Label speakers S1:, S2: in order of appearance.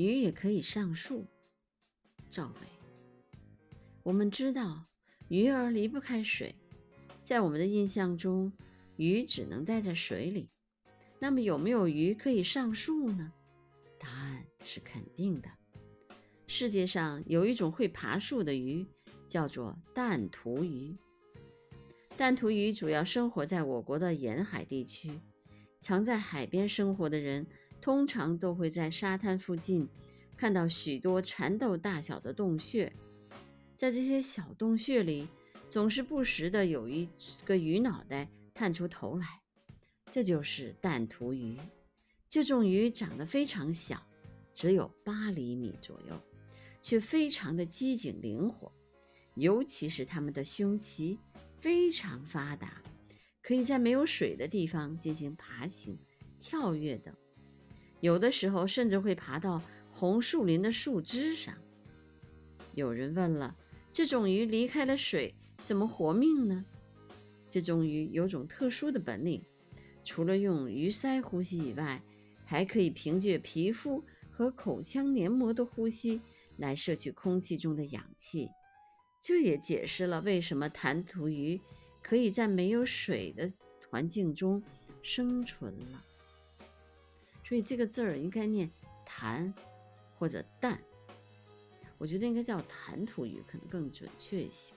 S1: 鱼也可以上树。赵伟，我们知道鱼儿离不开水，在我们的印象中，鱼只能待在水里。那么有没有鱼可以上树呢？答案是肯定的。世界上有一种会爬树的鱼，叫做弹涂鱼。弹涂鱼主要生活在我国的沿海地区，常在海边生活的人，通常都会在沙滩附近看到许多蚕豆大小的洞穴。在这些小洞穴里，总是不时的有一个鱼脑袋探出头来。这就是弹涂鱼，这种鱼长得非常小，只有八厘米左右，却非常的机警灵活，尤其是它们的胸鳍非常发达，可以在没有水的地方进行爬行、跳跃等，有的时候甚至会爬到红树林的树枝上。有人问了，这种鱼离开了水怎么活命呢？这种鱼有种特殊的本领。除了用鱼鳃呼吸以外，还可以凭借皮肤和口腔黏膜的呼吸来摄取空气中的氧气。这也解释了为什么弹涂鱼可以在没有水的环境中生存了。所以这个字儿应该念“弹”或者“淡”，我觉得应该叫“弹涂语”可能更准确一些。